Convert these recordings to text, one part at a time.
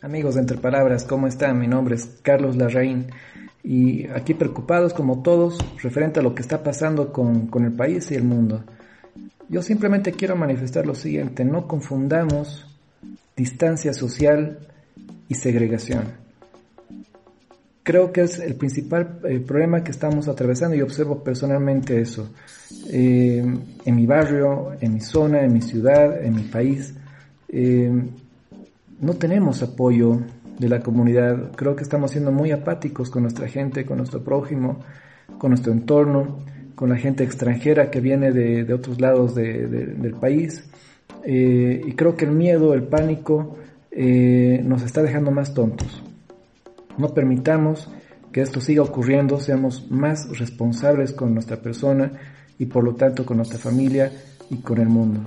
Amigos de Entre Palabras, ¿cómo están? Mi nombre es Carlos Larraín y aquí preocupados como todos referente a lo que está pasando con, con el país y el mundo. Yo simplemente quiero manifestar lo siguiente, no confundamos distancia social y segregación. Creo que es el principal eh, problema que estamos atravesando y observo personalmente eso. Eh, en mi barrio, en mi zona, en mi ciudad, en mi país. Eh, no tenemos apoyo de la comunidad. Creo que estamos siendo muy apáticos con nuestra gente, con nuestro prójimo, con nuestro entorno, con la gente extranjera que viene de, otros lados del país. Y creo que el miedo, el pánico, nos está dejando más tontos. No permitamos que esto siga ocurriendo, seamos más responsables con nuestra persona y por lo tanto con nuestra familia y con el mundo,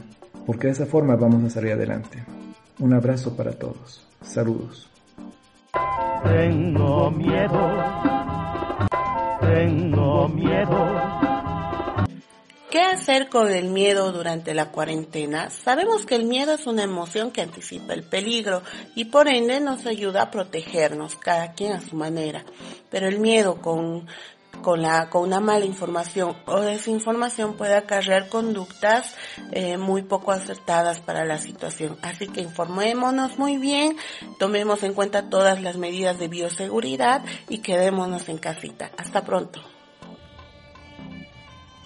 porque de esa forma vamos a salir adelante. Un abrazo para todos. Saludos. Tengo miedo. Tengo miedo. ¿Qué hacer con el miedo durante la cuarentena? Sabemos que el miedo es una emoción que anticipa el peligro y por ende nos ayuda a protegernos, cada quien a su manera. Pero el miedo con con, la, con una mala información o desinformación puede acarrear conductas eh, muy poco acertadas para la situación. Así que informémonos muy bien, tomemos en cuenta todas las medidas de bioseguridad y quedémonos en casita. Hasta pronto.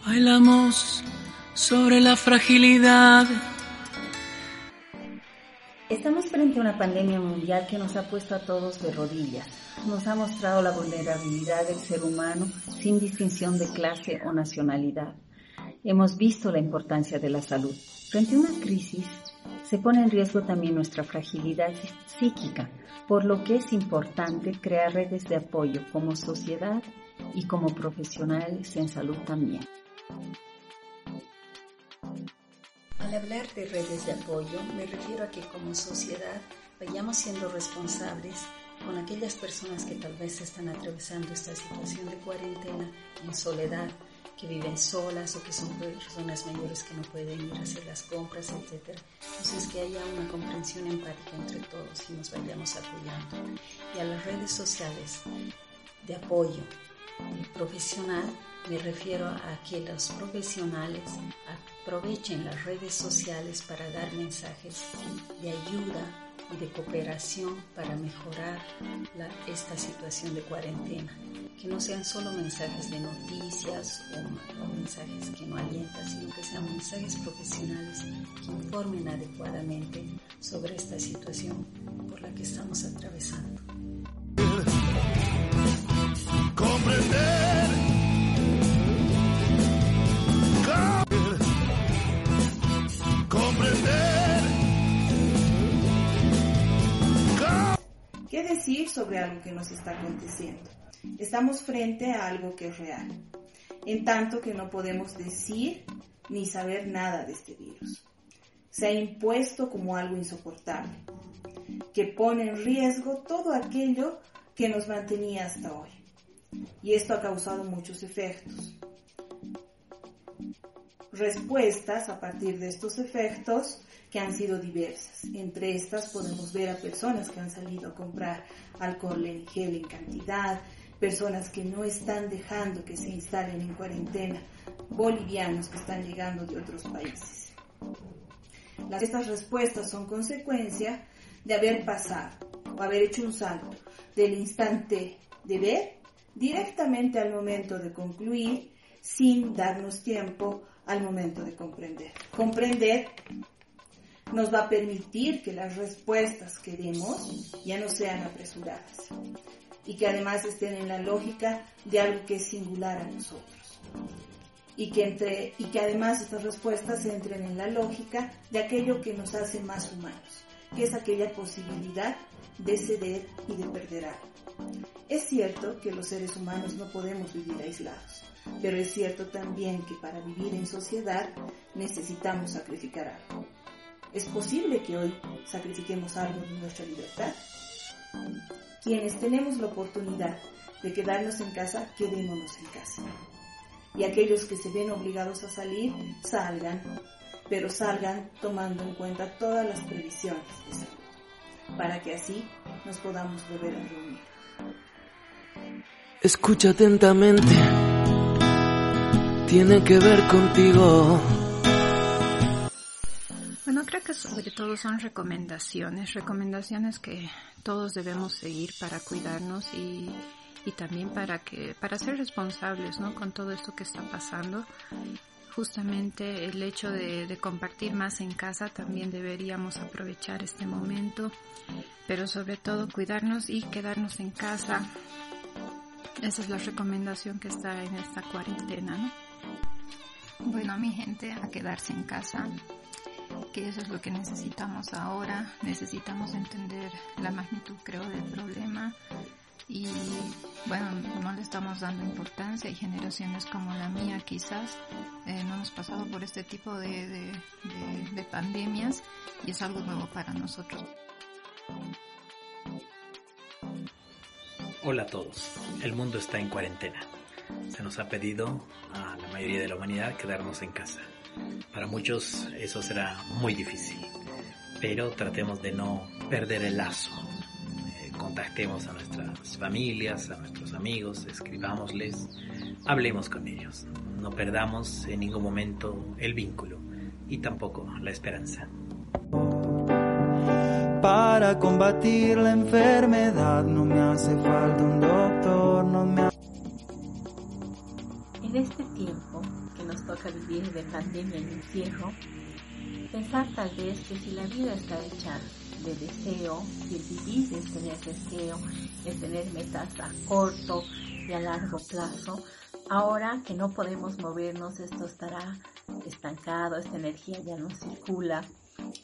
Bailamos sobre la fragilidad Estamos frente a una pandemia mundial que nos ha puesto a todos de rodillas. Nos ha mostrado la vulnerabilidad del ser humano sin distinción de clase o nacionalidad. Hemos visto la importancia de la salud. Frente a una crisis, se pone en riesgo también nuestra fragilidad psíquica, por lo que es importante crear redes de apoyo como sociedad y como profesionales en salud también. Al hablar de redes de apoyo, me refiero a que como sociedad vayamos siendo responsables con aquellas personas que tal vez están atravesando esta situación de cuarentena en soledad, que viven solas o que son personas mayores que no pueden ir a hacer las compras, etc. Entonces que haya una comprensión empática entre todos y nos vayamos apoyando. Y a las redes sociales de apoyo profesional me refiero a que los profesionales aprovechen las redes sociales para dar mensajes de ayuda y de cooperación para mejorar esta situación de cuarentena. Que no sean solo mensajes de noticias o, o mensajes que no alientan, sino que sean mensajes profesionales que informen adecuadamente sobre esta situación por la que estamos atravesando. Sobre algo que nos está aconteciendo? Estamos frente a algo que es real, en tanto que no podemos decir ni saber nada de este virus. Se ha impuesto como algo insoportable, que pone en riesgo todo aquello que nos mantenía hasta hoy. Y esto ha causado muchos efectos. Respuestas a partir de estos efectos que han sido diversas. Entre estas podemos ver a personas que han salido a comprar alcohol en gel en cantidad, personas que no están dejando que se instalen en cuarentena, bolivianos que están llegando de otros países. estas respuestas son consecuencia de haber pasado o haber hecho un salto del instante de ver directamente al momento de concluir sin darnos tiempo al momento de comprender. Comprender nos va a permitir que las respuestas que demos ya no sean apresuradas y que además estén en la lógica de algo que es singular a nosotros. Y que, entre, y que además estas respuestas entren en la lógica de aquello que nos hace más humanos, que es aquella posibilidad de ceder y de perder algo. Es cierto que los seres humanos no podemos vivir aislados, pero es cierto también que para vivir en sociedad necesitamos sacrificar algo. ¿Es posible que hoy sacrifiquemos algo de nuestra libertad? Quienes tenemos la oportunidad de quedarnos en casa, quedémonos en casa. y aquellos que se ven obligados a salir, salgan, pero salgan tomando en cuenta todas las previsiones de salud, para que así nos podamos volver a reunir. Escucha atentamente, tiene que ver contigo. Bueno, creo que sobre todo son recomendaciones, recomendaciones que todos debemos seguir para cuidarnos y, y también para que para ser responsables, ¿no? Con todo esto que está pasando. Justamente el hecho de, de compartir más en casa también deberíamos aprovechar este momento, pero sobre todo cuidarnos y quedarnos en casa. Esa es la recomendación que está en esta cuarentena, ¿no? Bueno, mi gente, a quedarse en casa, que eso es lo que necesitamos ahora. Necesitamos entender la magnitud, creo, del problema. Y bueno, no le estamos dando importancia. Hay generaciones como la mía, quizás, eh, no hemos pasado por este tipo de, de, de pandemias y es algo nuevo para nosotros. Hola a todos, el mundo está en cuarentena. Se nos ha pedido a la mayoría de la humanidad quedarnos en casa. Para muchos eso será muy difícil, pero tratemos de no perder el lazo. Eh, contactemos a nuestras familias, a nuestros amigos, escribámosles, hablemos con ellos. No perdamos en ningún momento el vínculo y tampoco la esperanza. Para combatir la enfermedad no me hace falta un doctor, no me En este tiempo que nos toca vivir de pandemia y encierro, pensar tal vez que si la vida está hecha de deseo, si vivir es tener deseo, es tener metas a corto y a largo plazo, ahora que no podemos movernos esto estará estancado, esta energía ya no circula,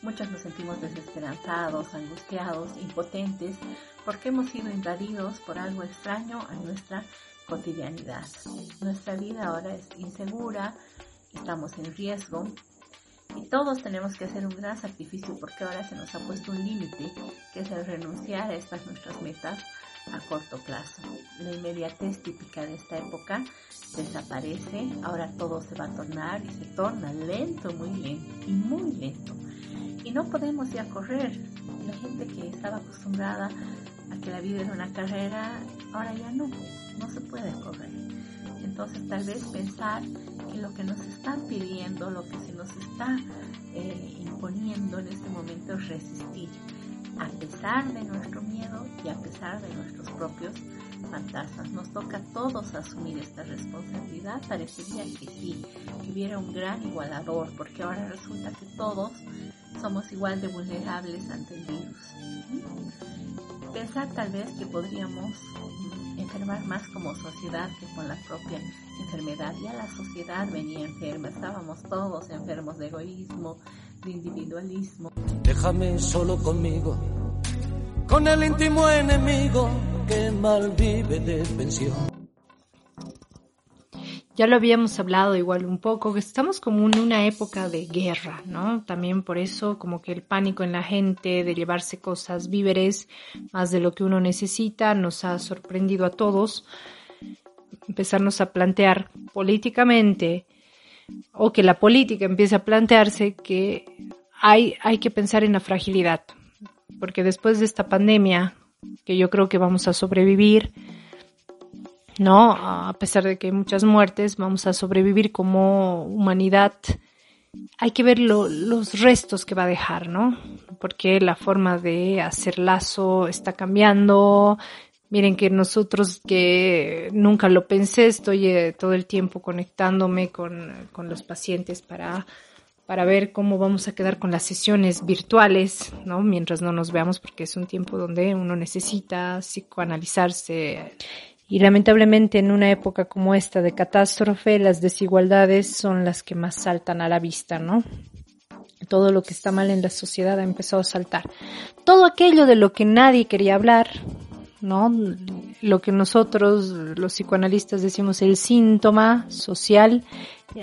Muchos nos sentimos desesperanzados, angustiados, impotentes, porque hemos sido invadidos por algo extraño a nuestra cotidianidad. Nuestra vida ahora es insegura, estamos en riesgo y todos tenemos que hacer un gran sacrificio porque ahora se nos ha puesto un límite, que es el renunciar a estas nuestras metas a corto plazo. La inmediatez típica de esta época desaparece, ahora todo se va a tornar y se torna lento, muy lento y muy lento y no podemos ya correr. La gente que estaba acostumbrada a que la vida era una carrera, ahora ya no, no se puede correr. Entonces tal vez pensar que lo que nos están pidiendo, lo que se nos está eh, imponiendo en este momento es resistir, a pesar de nuestro miedo y a pesar de nuestros propios fantasmas. Nos toca a todos asumir esta responsabilidad. Parecería que sí, que hubiera un gran igualador, porque ahora resulta que todos somos igual de vulnerables ante el virus. Pensar tal vez que podríamos enfermar más como sociedad que con la propia enfermedad. Ya la sociedad venía enferma, estábamos todos enfermos de egoísmo, de individualismo. Déjame solo conmigo, con el íntimo enemigo que mal vive de pensión. Ya lo habíamos hablado igual un poco, que estamos como en una época de guerra, ¿no? También por eso como que el pánico en la gente de llevarse cosas, víveres, más de lo que uno necesita, nos ha sorprendido a todos. Empezarnos a plantear políticamente o que la política empiece a plantearse que hay, hay que pensar en la fragilidad, porque después de esta pandemia, que yo creo que vamos a sobrevivir, ¿no? A pesar de que hay muchas muertes, vamos a sobrevivir como humanidad. Hay que ver lo, los restos que va a dejar, ¿no? Porque la forma de hacer lazo está cambiando. Miren que nosotros que nunca lo pensé, estoy eh, todo el tiempo conectándome con, con los pacientes para para ver cómo vamos a quedar con las sesiones virtuales, ¿no? Mientras no nos veamos, porque es un tiempo donde uno necesita psicoanalizarse y lamentablemente en una época como esta de catástrofe, las desigualdades son las que más saltan a la vista, ¿no? Todo lo que está mal en la sociedad ha empezado a saltar. Todo aquello de lo que nadie quería hablar, ¿no? Lo que nosotros, los psicoanalistas, decimos el síntoma social,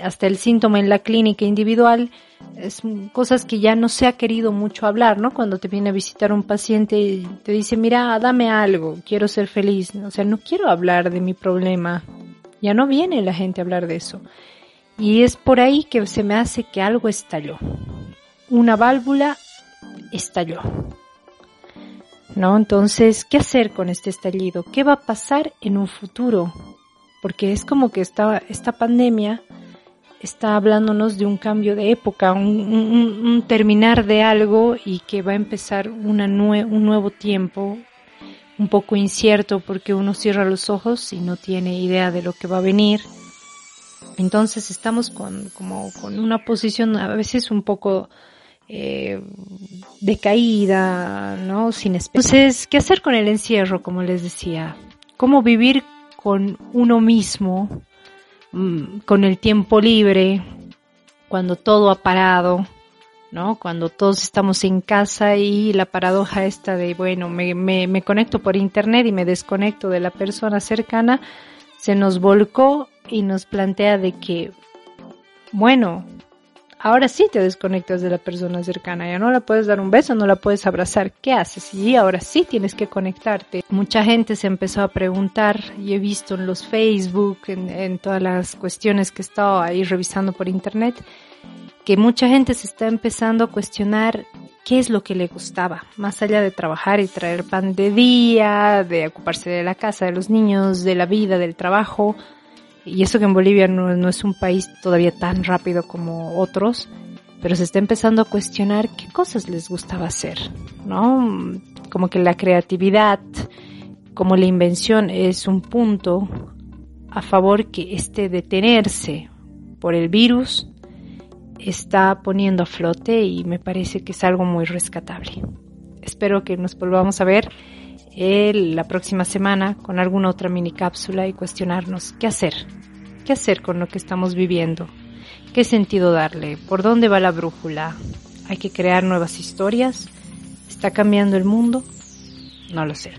hasta el síntoma en la clínica individual, es cosas que ya no se ha querido mucho hablar, ¿no? Cuando te viene a visitar un paciente y te dice, mira, dame algo, quiero ser feliz. O sea, no quiero hablar de mi problema. Ya no viene la gente a hablar de eso. Y es por ahí que se me hace que algo estalló. Una válvula estalló. ¿No? Entonces, ¿qué hacer con este estallido? ¿Qué va a pasar en un futuro? Porque es como que esta, esta pandemia está hablándonos de un cambio de época, un, terminar de algo y que va a empezar una un nuevo tiempo, un poco incierto porque uno cierra los ojos y no tiene idea de lo que va a venir. Entonces estamos con, como, con una posición a veces un poco eh, decaída, ¿no? Sin Entonces, ¿qué hacer con el encierro, como les decía? ¿Cómo vivir con uno mismo, con el tiempo libre, cuando todo ha parado? ¿no? Cuando todos estamos en casa y la paradoja esta de, bueno, me, me, me conecto por internet y me desconecto de la persona cercana, se nos volcó y nos plantea de que, bueno, ahora sí te desconectas de la persona cercana, ya no la puedes dar un beso, no la puedes abrazar, ¿qué haces? Y ahora sí tienes que conectarte. Mucha gente se empezó a preguntar y he visto en los Facebook, en, todas las cuestiones que he estado ahí revisando por internet, que mucha gente se está empezando a cuestionar qué es lo que le gustaba, más allá de trabajar y traer pan de día, de ocuparse de la casa, de los niños, de la vida, del trabajo. Y eso que en Bolivia no, es un país todavía tan rápido como otros, pero se está empezando a cuestionar qué cosas les gustaba hacer, ¿no? Como que la creatividad, como la invención es un punto a favor que este detenerse por el virus está poniendo a flote y me parece que es algo muy rescatable. Espero que nos volvamos a ver eh, la próxima semana con alguna otra mini cápsula y cuestionarnos qué hacer, qué hacer con lo que estamos viviendo, qué sentido darle, por dónde va la brújula, hay que crear nuevas historias, está cambiando el mundo, no lo sé.